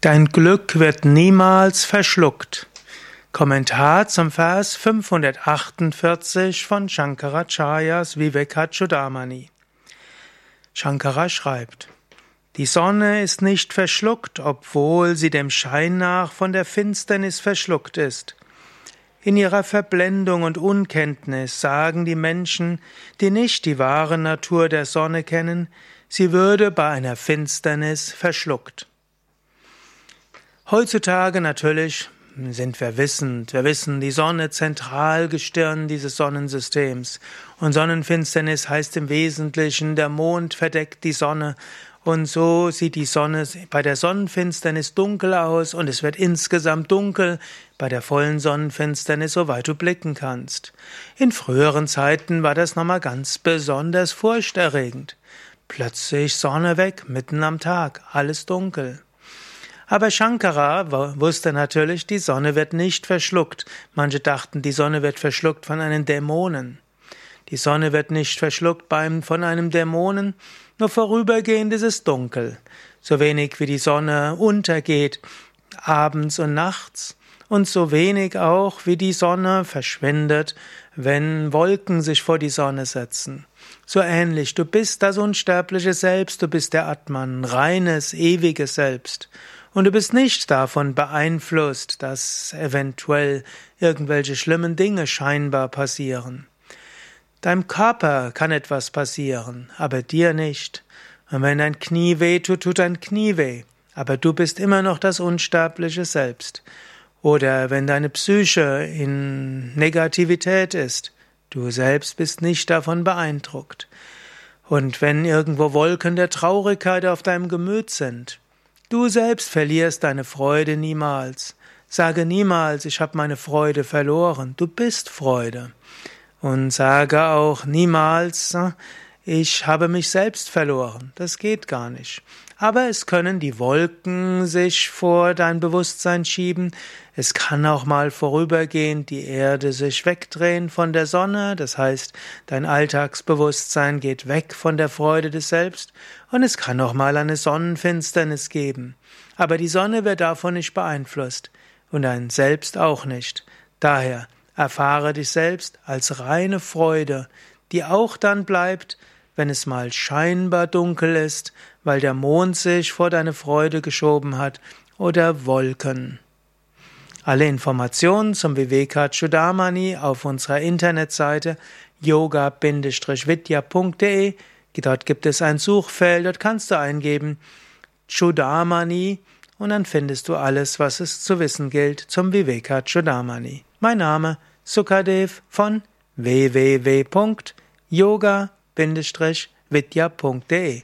Dein Glück wird niemals verschluckt. Kommentar zum Vers 548 von Shankaracharyas Vivekachudamani. Shankara schreibt, die Sonne ist nicht verschluckt, obwohl sie dem Schein nach von der Finsternis verschluckt ist. In ihrer Verblendung und Unkenntnis sagen die Menschen, die nicht die wahre Natur der Sonne kennen, sie würde bei einer Finsternis verschluckt. Heutzutage natürlich sind wir wissend. Wir wissen, die Sonne Zentralgestirn dieses Sonnensystems. Und Sonnenfinsternis heißt im Wesentlichen, der Mond verdeckt die Sonne. Und so sieht die Sonne bei der Sonnenfinsternis dunkel aus und es wird insgesamt dunkel bei der vollen Sonnenfinsternis, soweit du blicken kannst. In früheren Zeiten war das nochmal ganz besonders furchterregend. Plötzlich Sonne weg, mitten am Tag, alles dunkel. Aber Shankara wusste natürlich, die Sonne wird nicht verschluckt. Manche dachten, die Sonne wird verschluckt von einem Dämonen. Die Sonne wird nicht verschluckt beim, von einem Dämonen, nur vorübergehend ist es dunkel. So wenig wie die Sonne untergeht, abends und nachts, und so wenig auch wie die Sonne verschwindet, wenn Wolken sich vor die Sonne setzen. So ähnlich, du bist das unsterbliche Selbst, du bist der Atman, reines, ewiges Selbst. Und du bist nicht davon beeinflusst, dass eventuell irgendwelche schlimmen Dinge scheinbar passieren. Deinem Körper kann etwas passieren, aber dir nicht. Und wenn dein Knie weh tut, tut dein Knie weh. Aber du bist immer noch das unsterbliche Selbst. Oder wenn deine Psyche in Negativität ist, du selbst bist nicht davon beeindruckt. Und wenn irgendwo Wolken der Traurigkeit auf deinem Gemüt sind, Du selbst verlierst deine Freude niemals. Sage niemals, ich habe meine Freude verloren. Du bist Freude. Und sage auch niemals, ich habe mich selbst verloren. Das geht gar nicht. Aber es können die Wolken sich vor dein Bewusstsein schieben. Es kann auch mal vorübergehend die Erde sich wegdrehen von der Sonne. Das heißt, dein Alltagsbewusstsein geht weg von der Freude des Selbst. Und es kann auch mal eine Sonnenfinsternis geben. Aber die Sonne wird davon nicht beeinflusst. Und dein Selbst auch nicht. Daher erfahre dich selbst als reine Freude, die auch dann bleibt, wenn es mal scheinbar dunkel ist, weil der Mond sich vor deine Freude geschoben hat, oder Wolken. Alle Informationen zum Vivekachudamani auf unserer Internetseite yoga-vidya.de. Dort gibt es ein Suchfeld, dort kannst du eingeben Chudamani und dann findest du alles, was es zu wissen gilt zum Vivekachudamani. Mein Name Sukadev von www.yoga-vidya.de